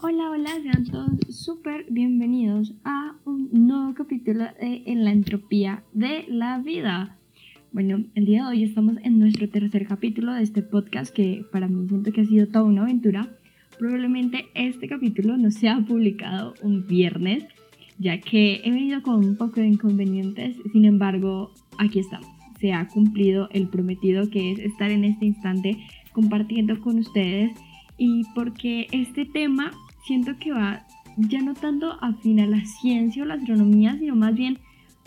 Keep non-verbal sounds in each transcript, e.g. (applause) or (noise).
Hola, hola, sean todos súper bienvenidos a un nuevo capítulo de En la entropía de la vida. Bueno, el día de hoy estamos en nuestro tercer capítulo de este podcast que para mí siento que ha sido toda una aventura. Probablemente este capítulo no se ha publicado un viernes, ya que he venido con un poco de inconvenientes, sin embargo, aquí estamos. Se ha cumplido el prometido que es estar en este instante compartiendo con ustedes y porque este tema siento que va ya no tanto afín a la ciencia o la astronomía, sino más bien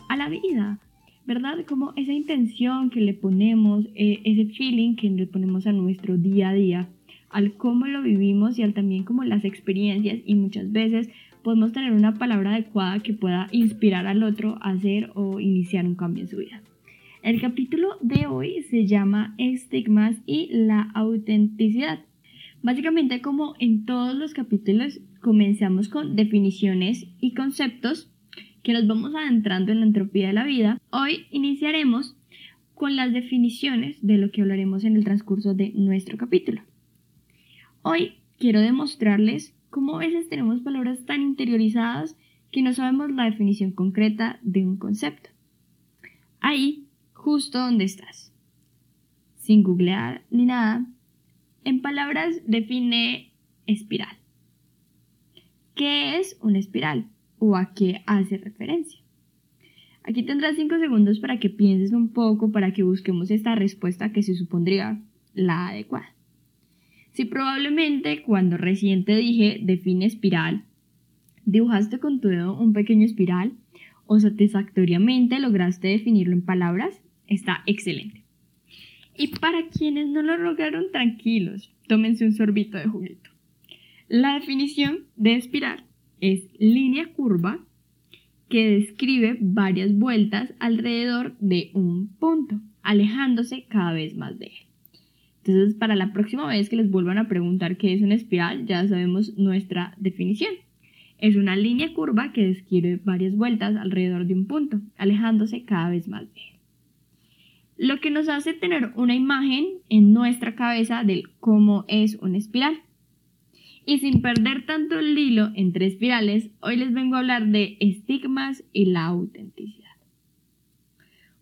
a la vida, ¿verdad? Como esa intención que le ponemos, eh, ese feeling que le ponemos a nuestro día a día, al cómo lo vivimos y al también como las experiencias y muchas veces podemos tener una palabra adecuada que pueda inspirar al otro a hacer o iniciar un cambio en su vida. El capítulo de hoy se llama Estigmas y la autenticidad. Básicamente como en todos los capítulos comenzamos con definiciones y conceptos que nos vamos adentrando en la entropía de la vida. Hoy iniciaremos con las definiciones de lo que hablaremos en el transcurso de nuestro capítulo. Hoy quiero demostrarles cómo a veces tenemos palabras tan interiorizadas que no sabemos la definición concreta de un concepto. Ahí, justo donde estás. Sin googlear ni nada, en palabras, define espiral. ¿Qué es una espiral o a qué hace referencia? Aquí tendrás 5 segundos para que pienses un poco, para que busquemos esta respuesta que se supondría la adecuada. Si probablemente cuando recién te dije define espiral, dibujaste con tu dedo un pequeño espiral o satisfactoriamente lograste definirlo en palabras, está excelente. Y para quienes no lo lograron, tranquilos, tómense un sorbito de juguito. La definición de espiral es línea curva que describe varias vueltas alrededor de un punto, alejándose cada vez más de él. Entonces, para la próxima vez que les vuelvan a preguntar qué es una espiral, ya sabemos nuestra definición. Es una línea curva que describe varias vueltas alrededor de un punto, alejándose cada vez más de él lo que nos hace tener una imagen en nuestra cabeza de cómo es una espiral. Y sin perder tanto el hilo entre espirales, hoy les vengo a hablar de estigmas y la autenticidad.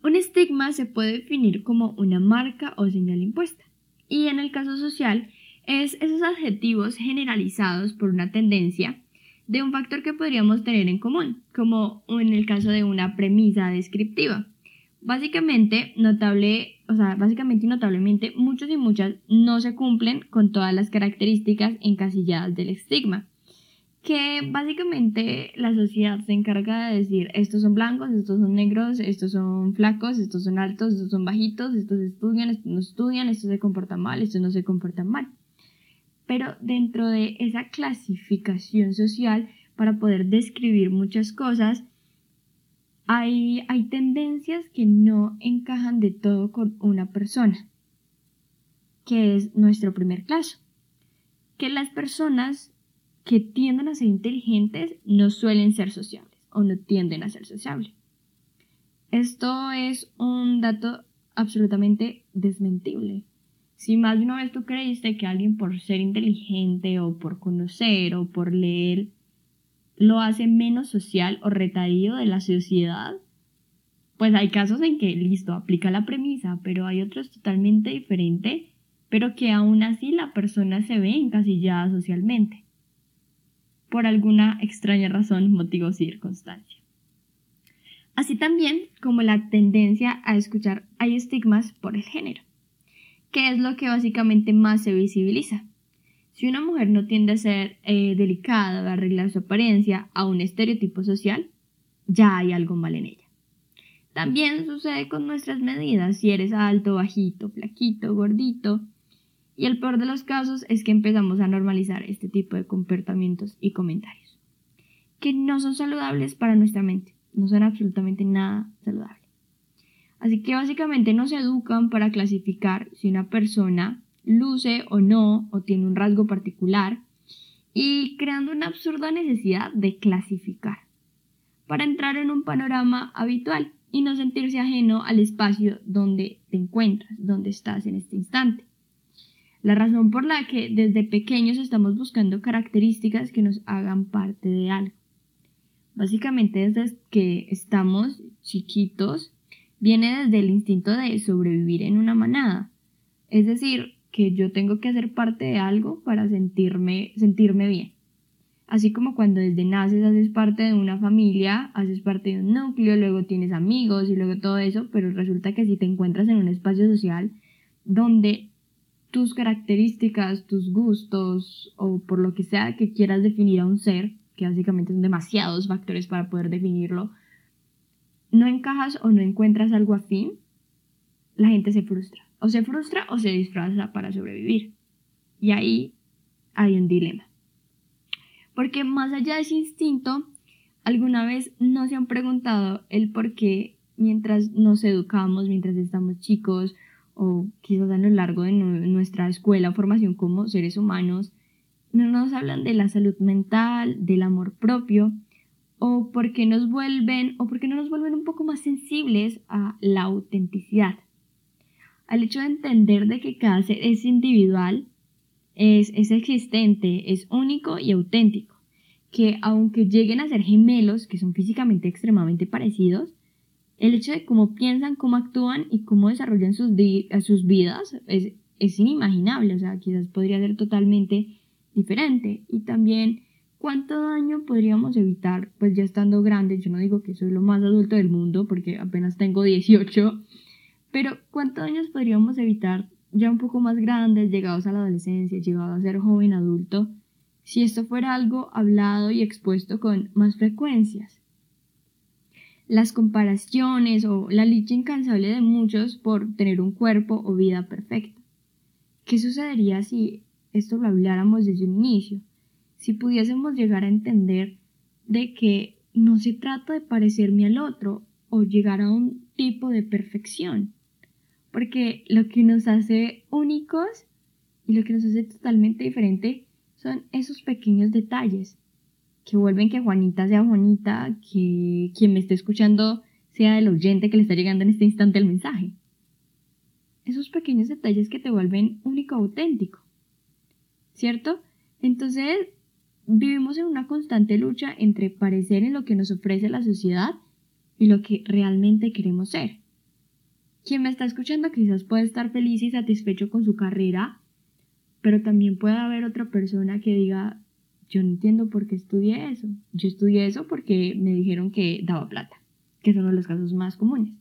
Un estigma se puede definir como una marca o señal impuesta. Y en el caso social, es esos adjetivos generalizados por una tendencia de un factor que podríamos tener en común, como en el caso de una premisa descriptiva. Básicamente, notable, o sea, básicamente y notablemente, muchos y muchas no se cumplen con todas las características encasilladas del estigma. Que básicamente la sociedad se encarga de decir, estos son blancos, estos son negros, estos son flacos, estos son altos, estos son bajitos, estos estudian, estos no estudian, estos se comportan mal, estos no se comportan mal. Pero dentro de esa clasificación social, para poder describir muchas cosas, hay, tendencias que no encajan de todo con una persona, que es nuestro primer caso. Que las personas que tienden a ser inteligentes no suelen ser sociables o no tienden a ser sociables. Esto es un dato absolutamente desmentible. Si más de una vez tú creíste que alguien por ser inteligente o por conocer o por leer lo hace menos social o retadío de la sociedad, pues hay casos en que, listo, aplica la premisa, pero hay otros totalmente diferentes, pero que aún así la persona se ve encasillada socialmente, por alguna extraña razón, motivo o circunstancia. Así también como la tendencia a escuchar hay estigmas por el género, que es lo que básicamente más se visibiliza. Si una mujer no tiende a ser eh, delicada, a arreglar su apariencia a un estereotipo social, ya hay algo mal en ella. También sucede con nuestras medidas, si eres alto, bajito, flaquito, gordito. Y el peor de los casos es que empezamos a normalizar este tipo de comportamientos y comentarios, que no son saludables para nuestra mente, no son absolutamente nada saludables. Así que básicamente nos educan para clasificar si una persona luce o no, o tiene un rasgo particular, y creando una absurda necesidad de clasificar, para entrar en un panorama habitual y no sentirse ajeno al espacio donde te encuentras, donde estás en este instante. La razón por la que desde pequeños estamos buscando características que nos hagan parte de algo. Básicamente desde que estamos chiquitos viene desde el instinto de sobrevivir en una manada. Es decir, que yo tengo que hacer parte de algo para sentirme, sentirme bien. Así como cuando desde naces haces parte de una familia, haces parte de un núcleo, luego tienes amigos y luego todo eso, pero resulta que si te encuentras en un espacio social donde tus características, tus gustos o por lo que sea que quieras definir a un ser, que básicamente son demasiados factores para poder definirlo, no encajas o no encuentras algo afín, la gente se frustra. O se frustra o se disfraza para sobrevivir. Y ahí hay un dilema. Porque más allá de ese instinto, alguna vez no se han preguntado el por qué mientras nos educamos, mientras estamos chicos o quizás a lo largo de nuestra escuela o formación como seres humanos, no nos hablan de la salud mental, del amor propio, o porque nos vuelven, o porque no nos vuelven un poco más sensibles a la autenticidad, al hecho de entender de que cada ser es individual es, existente, es único y auténtico, que aunque lleguen a ser gemelos, que son físicamente extremadamente parecidos, el hecho de cómo piensan, cómo actúan y cómo desarrollan sus, sus vidas es, es inimaginable, o sea, quizás podría ser totalmente diferente. Y también, ¿cuánto daño podríamos evitar? Pues ya estando grandes, yo no digo que soy lo más adulto del mundo, porque apenas tengo 18, pero ¿cuántos daños podríamos evitar ya un poco más grandes, llegados a la adolescencia, llegados a ser joven adulto, si esto fuera algo hablado y expuesto con más frecuencias. Las comparaciones o la lucha incansable de muchos por tener un cuerpo o vida perfecta. ¿Qué sucedería si esto lo habláramos desde un inicio? Si pudiésemos llegar a entender de que no se trata de parecerme al otro o llegar a un tipo de perfección, porque lo que nos hace únicos y lo que nos hace totalmente diferente son esos pequeños detalles que vuelven que Juanita sea Juanita, que quien me esté escuchando sea el oyente que le está llegando en este instante el mensaje. Esos pequeños detalles que te vuelven único auténtico. ¿Cierto? Entonces, vivimos en una constante lucha entre parecer en lo que nos ofrece la sociedad y lo que realmente queremos ser. Quien me está escuchando quizás puede estar feliz y satisfecho con su carrera, pero también puede haber otra persona que diga, yo no entiendo por qué estudié eso. Yo estudié eso porque me dijeron que daba plata, que son los casos más comunes.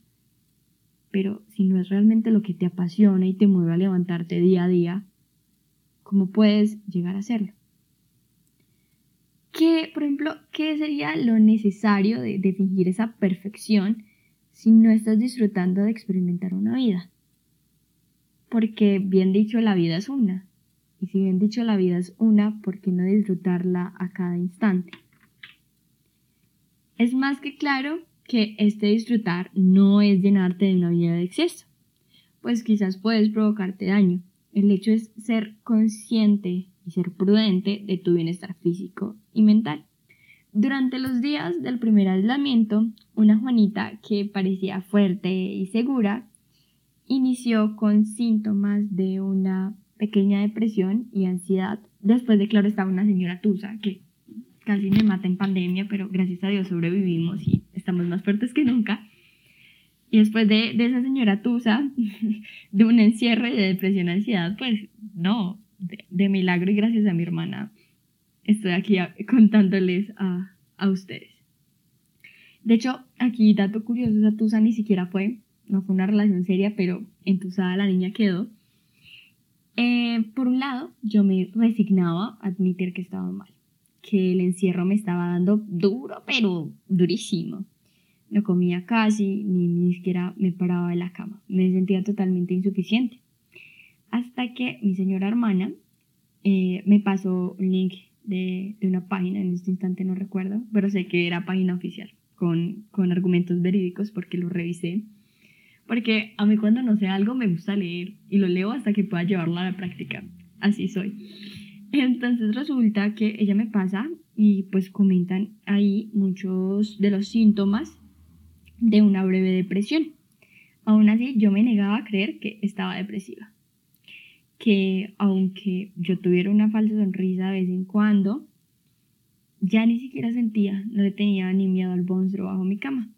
Pero si no es realmente lo que te apasiona y te mueve a levantarte día a día, ¿cómo puedes llegar a hacerlo? ¿Qué, por ejemplo, qué sería lo necesario de, de fingir esa perfección si no estás disfrutando de experimentar una vida. Porque bien dicho, la vida es una. Y si bien dicho, la vida es una, ¿por qué no disfrutarla a cada instante? Es más que claro que este disfrutar no es llenarte de una vida de exceso, pues quizás puedes provocarte daño. El hecho es ser consciente y ser prudente de tu bienestar físico y mental. Durante los días del primer aislamiento, una Juanita que parecía fuerte y segura inició con síntomas de una pequeña depresión y ansiedad. Después de, claro, estaba una señora Tusa que casi me mata en pandemia, pero gracias a Dios sobrevivimos y estamos más fuertes que nunca. Y después de, esa señora Tusa, (laughs) de un encierro y de depresión y ansiedad, pues no, de milagro y gracias a mi hermana estoy aquí contándoles a, ustedes. De hecho, aquí dato curioso, esa Tusa ni siquiera fue, no fue una relación seria, pero entusada la niña quedó. Eh, por un lado, yo me resignaba a admitir que estaba mal, que el encierro me estaba dando duro, pero durísimo. No comía casi, ni, ni siquiera me paraba de la cama. Me sentía totalmente insuficiente. Hasta que mi señora hermana eh, me pasó un link de, una página, en este instante no recuerdo, pero sé que era página oficial, con, con argumentos verídicos porque lo revisé. Porque a mí cuando no sé algo me gusta leer y lo leo hasta que pueda llevarlo a la práctica. Así soy. Entonces resulta que ella me pasa y pues comentan ahí muchos de los síntomas de una breve depresión. Aún así yo me negaba a creer que estaba depresiva. Que aunque yo tuviera una falsa sonrisa de vez en cuando, ya ni siquiera sentía, no le tenía ni miedo al monstruo bajo mi cama.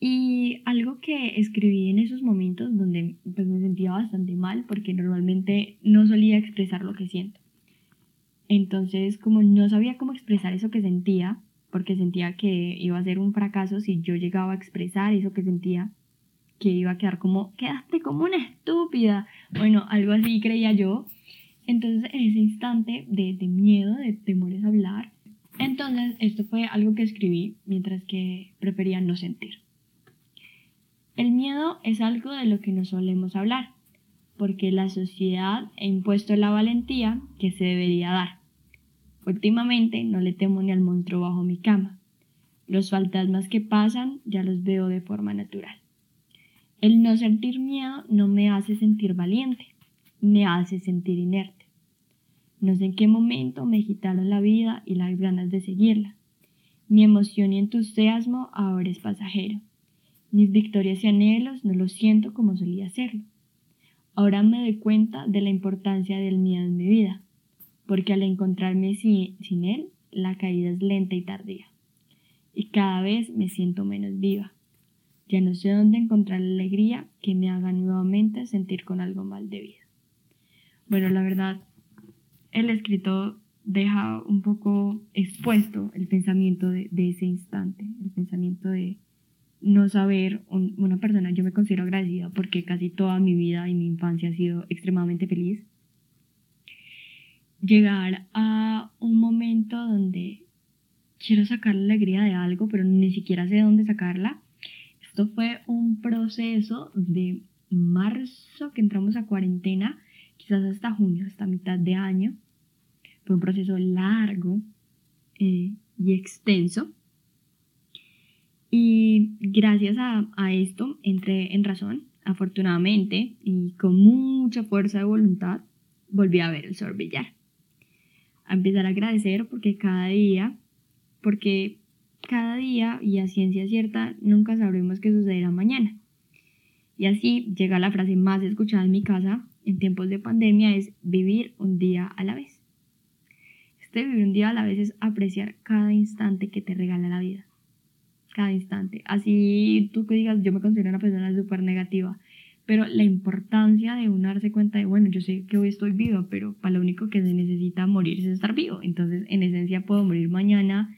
Y algo que escribí en esos momentos donde pues, me sentía bastante mal porque normalmente no solía expresar lo que siento. Entonces, como no sabía cómo expresar eso que sentía, porque sentía que iba a ser un fracaso si yo llegaba a expresar eso que sentía, que iba a quedar como, quedaste como una estúpida. Bueno, algo así creía yo. Entonces, en ese instante de, miedo, de temores a hablar, entonces esto fue algo que escribí mientras que prefería no sentir. El miedo es algo de lo que no solemos hablar, porque la sociedad ha impuesto la valentía que se debería dar. Últimamente no le temo ni al monstruo bajo mi cama. Los fantasmas que pasan ya los veo de forma natural. El no sentir miedo no me hace sentir valiente, me hace sentir inerte. No sé en qué momento me quitaron la vida y las ganas de seguirla. Mi emoción y entusiasmo ahora es pasajero. Mis victorias y anhelos no los siento como solía hacerlo. Ahora me doy cuenta de la importancia del miedo en mi vida, porque al encontrarme sin, él, la caída es lenta y tardía. Y cada vez me siento menos viva. Ya no sé dónde encontrar la alegría que me haga nuevamente sentir con algo mal de vida. Bueno, la verdad, el escritor deja un poco expuesto el pensamiento de ese instante, el pensamiento de, no saber, una persona, yo me considero agradecida porque casi toda mi vida y mi infancia ha sido extremadamente feliz. Llegar a un momento donde quiero sacar la alegría de algo, pero ni siquiera sé dónde sacarla. Esto fue un proceso de marzo que entramos a cuarentena, quizás hasta junio, hasta mitad de año. Fue un proceso largo eh, y extenso y gracias a, esto entré en razón, afortunadamente, y con mucha fuerza de voluntad, volví a ver el sol brillar. A empezar a agradecer porque cada día, porque cada día y a ciencia cierta nunca sabremos qué sucederá mañana. Y así llega la frase más escuchada en mi casa en tiempos de pandemia es vivir un día a la vez. Este vivir un día a la vez es apreciar cada instante que te regala la vida cada instante. Así tú que digas, yo me considero una persona súper negativa, pero la importancia de uno darse cuenta de, bueno, yo sé que hoy estoy vivo, pero para lo único que se necesita morir es estar vivo. Entonces, en esencia, puedo morir mañana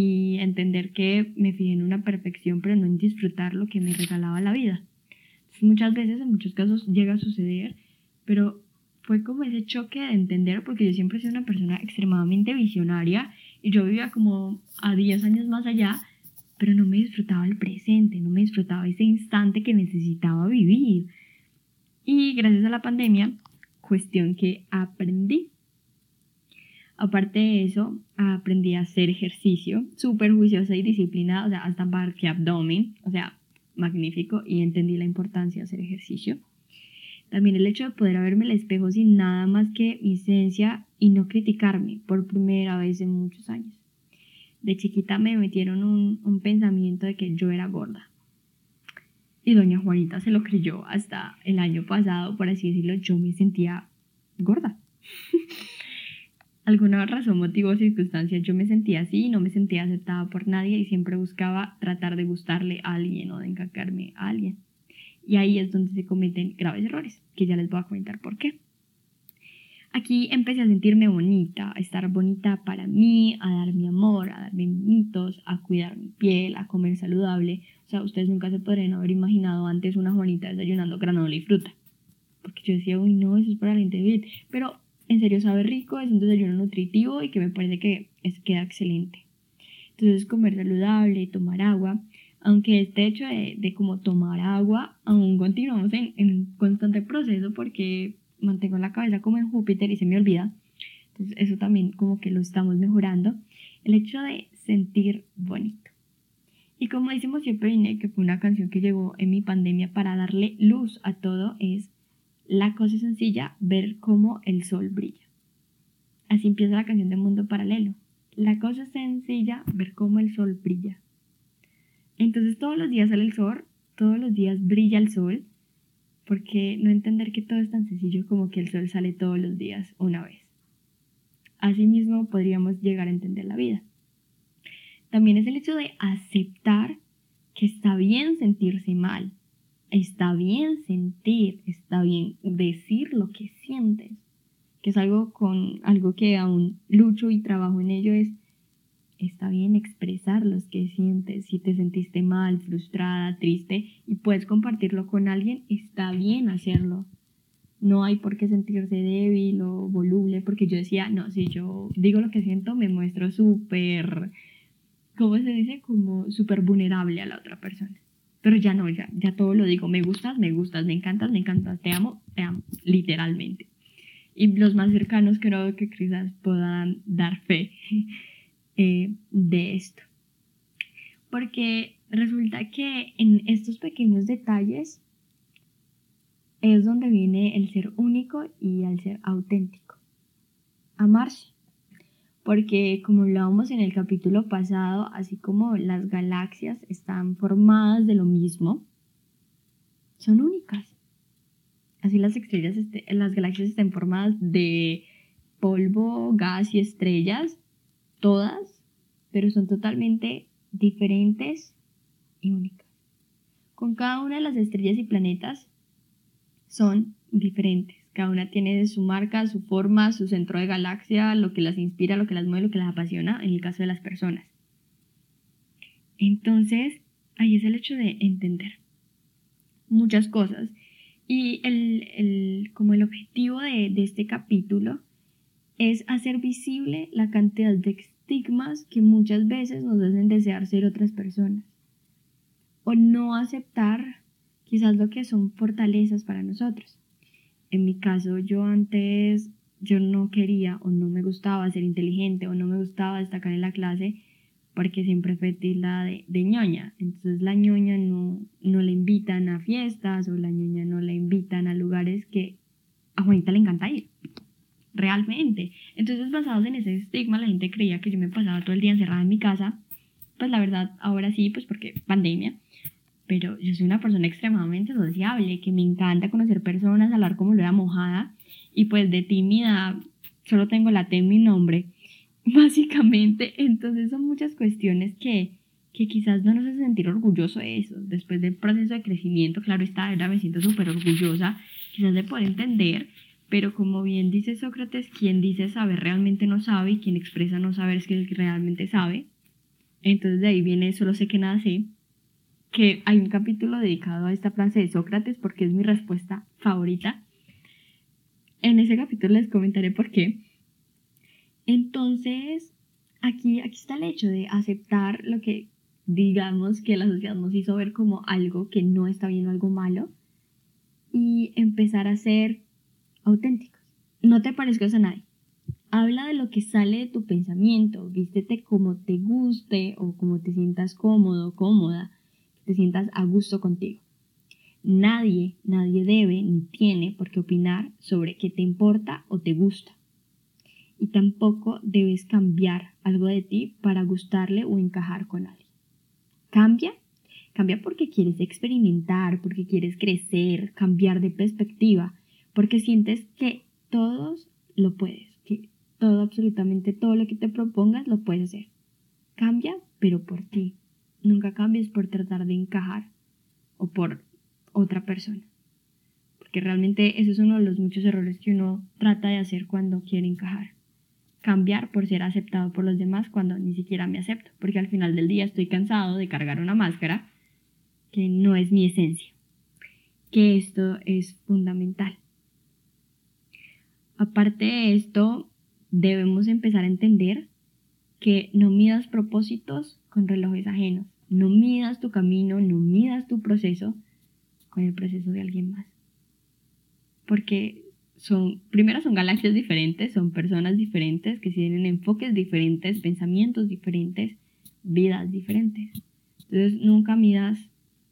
y entender que me fijé en una perfección, pero no en disfrutar lo que me regalaba la vida. muchas veces, en muchos casos, llega a suceder, pero fue como ese choque de entender, porque yo siempre he sido una persona extremadamente visionaria y yo vivía como a 10 años más allá pero no me disfrutaba el presente, no me disfrutaba ese instante que necesitaba vivir. Y gracias a la pandemia, cuestión que aprendí. Aparte de eso, aprendí a hacer ejercicio, súper juiciosa y disciplinada, o sea, hasta que abdomen, o sea, magnífico, y entendí la importancia de hacer ejercicio. También el hecho de poder verme el espejo sin nada más que mi esencia y no criticarme por primera vez en muchos años de chiquita me metieron un, pensamiento de que yo era gorda. Y doña Juanita se lo creyó hasta el año pasado, por así decirlo, yo me sentía gorda. (laughs) Alguna razón, motivo o circunstancia, yo me sentía así, no me sentía aceptada por nadie y siempre buscaba tratar de gustarle a alguien o de encacarme a alguien. Y ahí es donde se cometen graves errores, que ya les voy a comentar por qué. Aquí empecé a sentirme bonita, a estar bonita para mí, a dar mi amor, a darme mitos, a cuidar mi piel, a comer saludable. O sea, ustedes nunca se podrían haber imaginado antes una Juanita desayunando granola y fruta. Porque yo decía, uy, no, eso es para la gente Pero en serio sabe rico, es un desayuno nutritivo y que me parece que es, queda excelente. Entonces, comer saludable, tomar agua. Aunque este hecho de, de como tomar agua, aún continuamos en, en constante proceso porque mantengo la cabeza como en Júpiter y se me olvida. Entonces eso también como que lo estamos mejorando. El hecho de sentir bonito. Y como decimos siempre, que fue una canción que llegó en mi pandemia para darle luz a todo, es la cosa sencilla, ver cómo el sol brilla. Así empieza la canción de Mundo Paralelo. La cosa sencilla, ver cómo el sol brilla. Entonces todos los días sale el sol, todos los días brilla el sol Porque no entender que todo es tan sencillo como que el sol sale todos los días una vez. Asimismo, podríamos llegar a entender la vida. También es el hecho de aceptar que está bien sentirse mal, está bien sentir, está bien decir lo que sientes, que es algo con algo que aún lucho y trabajo en ello es está bien expresar lo que sientes, si te sentiste mal, frustrada, triste y puedes compartirlo con alguien, está bien hacerlo. No hay por qué sentirse débil o voluble, porque yo decía, no, si yo digo lo que siento, me muestro súper, ¿cómo se dice? Como súper vulnerable a la otra persona. Pero ya no, ya, ya todo lo digo, me gustas, me gustas, me encantas, me encantas, te amo, te amo, literalmente. Y los más cercanos creo que quizás puedan dar fe (laughs) eh, de esto. Porque resulta que en estos pequeños detalles es donde viene el ser único y el ser auténtico. Amarse porque como hablábamos en el capítulo pasado, así como las galaxias están formadas de lo mismo, son únicas. Así las estrellas, las galaxias están formadas de polvo, gas y estrellas, todas, pero son totalmente diferentes y únicas. Con cada una de las estrellas y planetas son diferentes. Cada una tiene su marca, su forma, su centro de galaxia, lo que las inspira, lo que las mueve, lo que las apasiona, en el caso de las personas. Entonces, ahí es el hecho de entender muchas cosas. Y el, como el objetivo de, de este capítulo es hacer visible la cantidad de estigmas que muchas veces nos hacen desear ser otras personas. O no aceptar quizás lo que son fortalezas para nosotros. En mi caso, yo antes, yo no quería o no me gustaba ser inteligente o no me gustaba destacar en la clase porque siempre fue tilda de, de ñoña. Entonces la ñoña no, no le invitan a fiestas o la ñoña no le invitan a lugares que a Juanita le encanta ir. Realmente. Entonces basados en ese estigma, la gente creía que yo me pasaba todo el día encerrada en mi casa. Pues la verdad, ahora sí, pues porque pandemia pero yo soy una persona extremadamente sociable, que me encanta conocer personas, hablar como lo era mojada, y pues de tímida solo tengo la T en mi nombre, (laughs) básicamente. Entonces son muchas cuestiones que, que quizás no nos hace sentir orgulloso de eso. Después del proceso de crecimiento, claro está, ahora me siento súper orgullosa, quizás de poder entender, pero como bien dice Sócrates, quien dice saber realmente no sabe, y quien expresa no saber es que realmente sabe. Entonces de ahí viene solo sé que nada sé que hay un capítulo dedicado a esta frase de Sócrates porque es mi respuesta favorita. En ese capítulo les comentaré por qué. Entonces, aquí, aquí está el hecho de aceptar lo que digamos que la sociedad nos hizo ver como algo que no está bien o algo malo y empezar a ser auténticos. No te parezcas a nadie. Habla de lo que sale de tu pensamiento, vístete como te guste o como te sientas cómodo, cómoda te sientas a gusto contigo. Nadie, nadie debe ni tiene por qué opinar sobre qué te importa o te gusta. Y tampoco debes cambiar algo de ti para gustarle o encajar con alguien. Cambia, cambia porque quieres experimentar, porque quieres crecer, cambiar de perspectiva, porque sientes que todos lo puedes, que todo, absolutamente todo lo que te propongas lo puedes hacer. Cambia, pero por ti, Nunca cambies por tratar de encajar o por otra persona. Porque realmente eso es uno de los muchos errores que uno trata de hacer cuando quiere encajar. Cambiar por ser aceptado por los demás cuando ni siquiera me acepto. Porque al final del día estoy cansado de cargar una máscara que no es mi esencia. Que esto es fundamental. Aparte de esto, debemos empezar a entender que no midas propósitos con relojes ajenos. No midas tu camino, no midas tu proceso con el proceso de alguien más. Porque son, primero son galaxias diferentes, son personas diferentes que tienen enfoques diferentes, pensamientos diferentes, vidas diferentes. Entonces nunca midas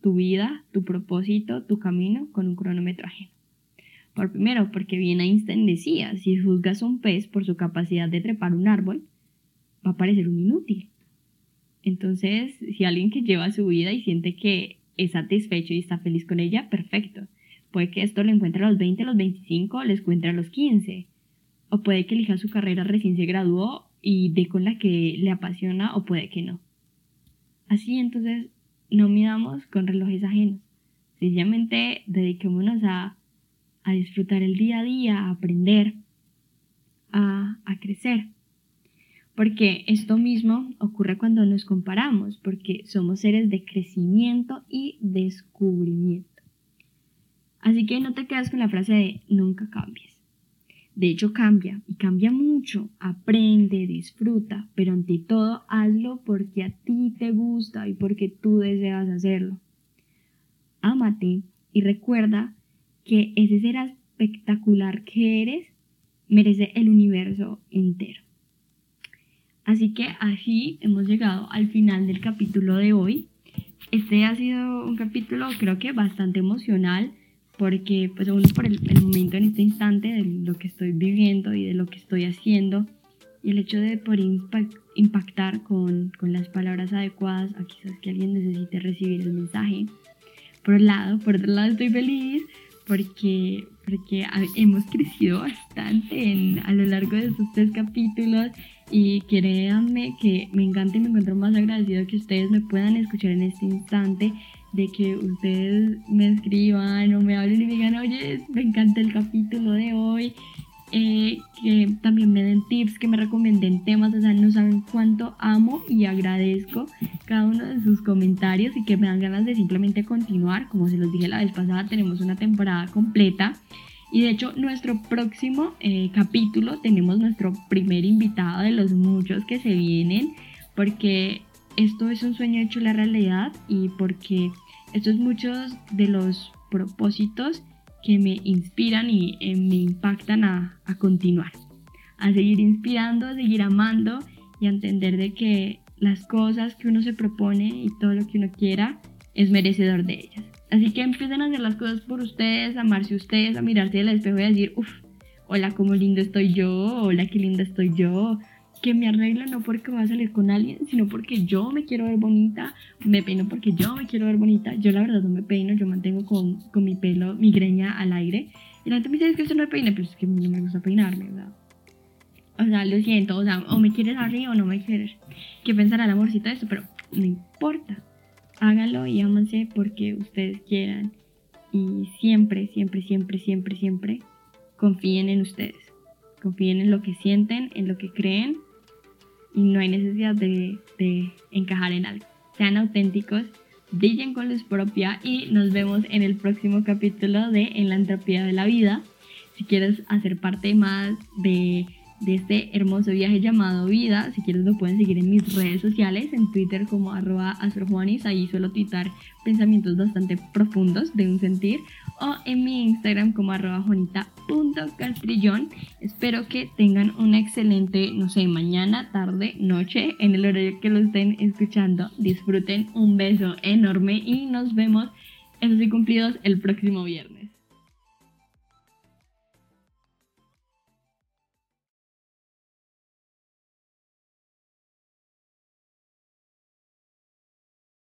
tu vida, tu propósito, tu camino con un cronómetro ajeno. Por primero, porque bien Einstein decía, si juzgas un pez por su capacidad de trepar un árbol, va a parecer un inútil. Entonces, si alguien que lleva su vida y siente que es satisfecho y está feliz con ella, perfecto. Puede que esto lo encuentre a los 20, a los 25, les encuentre a los 15. O puede que elija su carrera recién se graduó y dé con la que le apasiona o puede que no. Así entonces no midamos con relojes ajenos. Sencillamente dediquémonos a, a disfrutar el día a día, a aprender, a, a crecer. Porque esto mismo ocurre cuando nos comparamos, porque somos seres de crecimiento y descubrimiento. Así que no te quedes con la frase de nunca cambies. De hecho, cambia y cambia mucho. Aprende, disfruta, pero ante todo hazlo porque a ti te gusta y porque tú deseas hacerlo. Ámate y recuerda que ese ser espectacular que eres merece el universo entero. Así que así hemos llegado al final del capítulo de hoy. Este ha sido un capítulo creo que bastante emocional porque pues uno por el, momento en este instante de lo que estoy viviendo y de lo que estoy haciendo y el hecho de poder impactar con, con, las palabras adecuadas a quizás que alguien necesite recibir el mensaje. Por un lado, por otro lado estoy feliz porque, porque hemos crecido bastante en, a lo largo de estos tres capítulos y créanme que me encanta y me encuentro más agradecido que ustedes me puedan escuchar en este instante de que ustedes me escriban o me hablen y me digan, oye, me encanta el capítulo de hoy, eh, que también me den tips, que me recomienden temas, o sea, no saben cuánto amo y agradezco cada uno de sus comentarios y que me dan ganas de simplemente continuar, como se los dije la vez pasada, tenemos una temporada completa. Y de hecho, nuestro próximo eh, capítulo tenemos nuestro primer invitado de los muchos que se vienen, porque esto es un sueño hecho la realidad y porque estos muchos de los propósitos que me inspiran y eh, me impactan a, a continuar, a seguir inspirando, a seguir amando y a entender de que las cosas que uno se propone y todo lo que uno quiera es merecedor de ellas. Así que empiecen a hacer las cosas por ustedes, a amarse ustedes, a mirarse al espejo y a decir, uff, hola, cómo lindo estoy yo, hola, qué linda estoy yo, que me arreglo no porque voy a salir con alguien, sino porque yo me quiero ver bonita, me peino porque yo me quiero ver bonita. Yo la verdad no me peino, yo mantengo con, con mi pelo, mi greña al aire. Y la gente me dice que usted no me peina, pero es que no me gusta peinarme, ¿verdad? O sea, lo siento, o sea, o me quieres arriba o no me quieres. ¿Qué pensará el amorcito de esto? Pero no importa. Háganlo y ámanse porque ustedes quieran. Y siempre, siempre, siempre, siempre, siempre confíen en ustedes. Confíen en lo que sienten, en lo que creen y no hay necesidad de, encajar en algo. Sean auténticos, brillen con luz propia y nos vemos en el próximo capítulo de En la entropía de la vida. Si quieres hacer parte más de de este hermoso viaje llamado vida. Si quieres lo pueden seguir en mis redes sociales, en Twitter como arroba astrojuanis, ahí suelo tuitar pensamientos bastante profundos de un sentir, o en mi Instagram como arroba. Espero que tengan una excelente, no sé, mañana, tarde, noche, en el horario que lo estén escuchando. Disfruten, un beso enorme y nos vemos en los cumplidos el próximo viernes.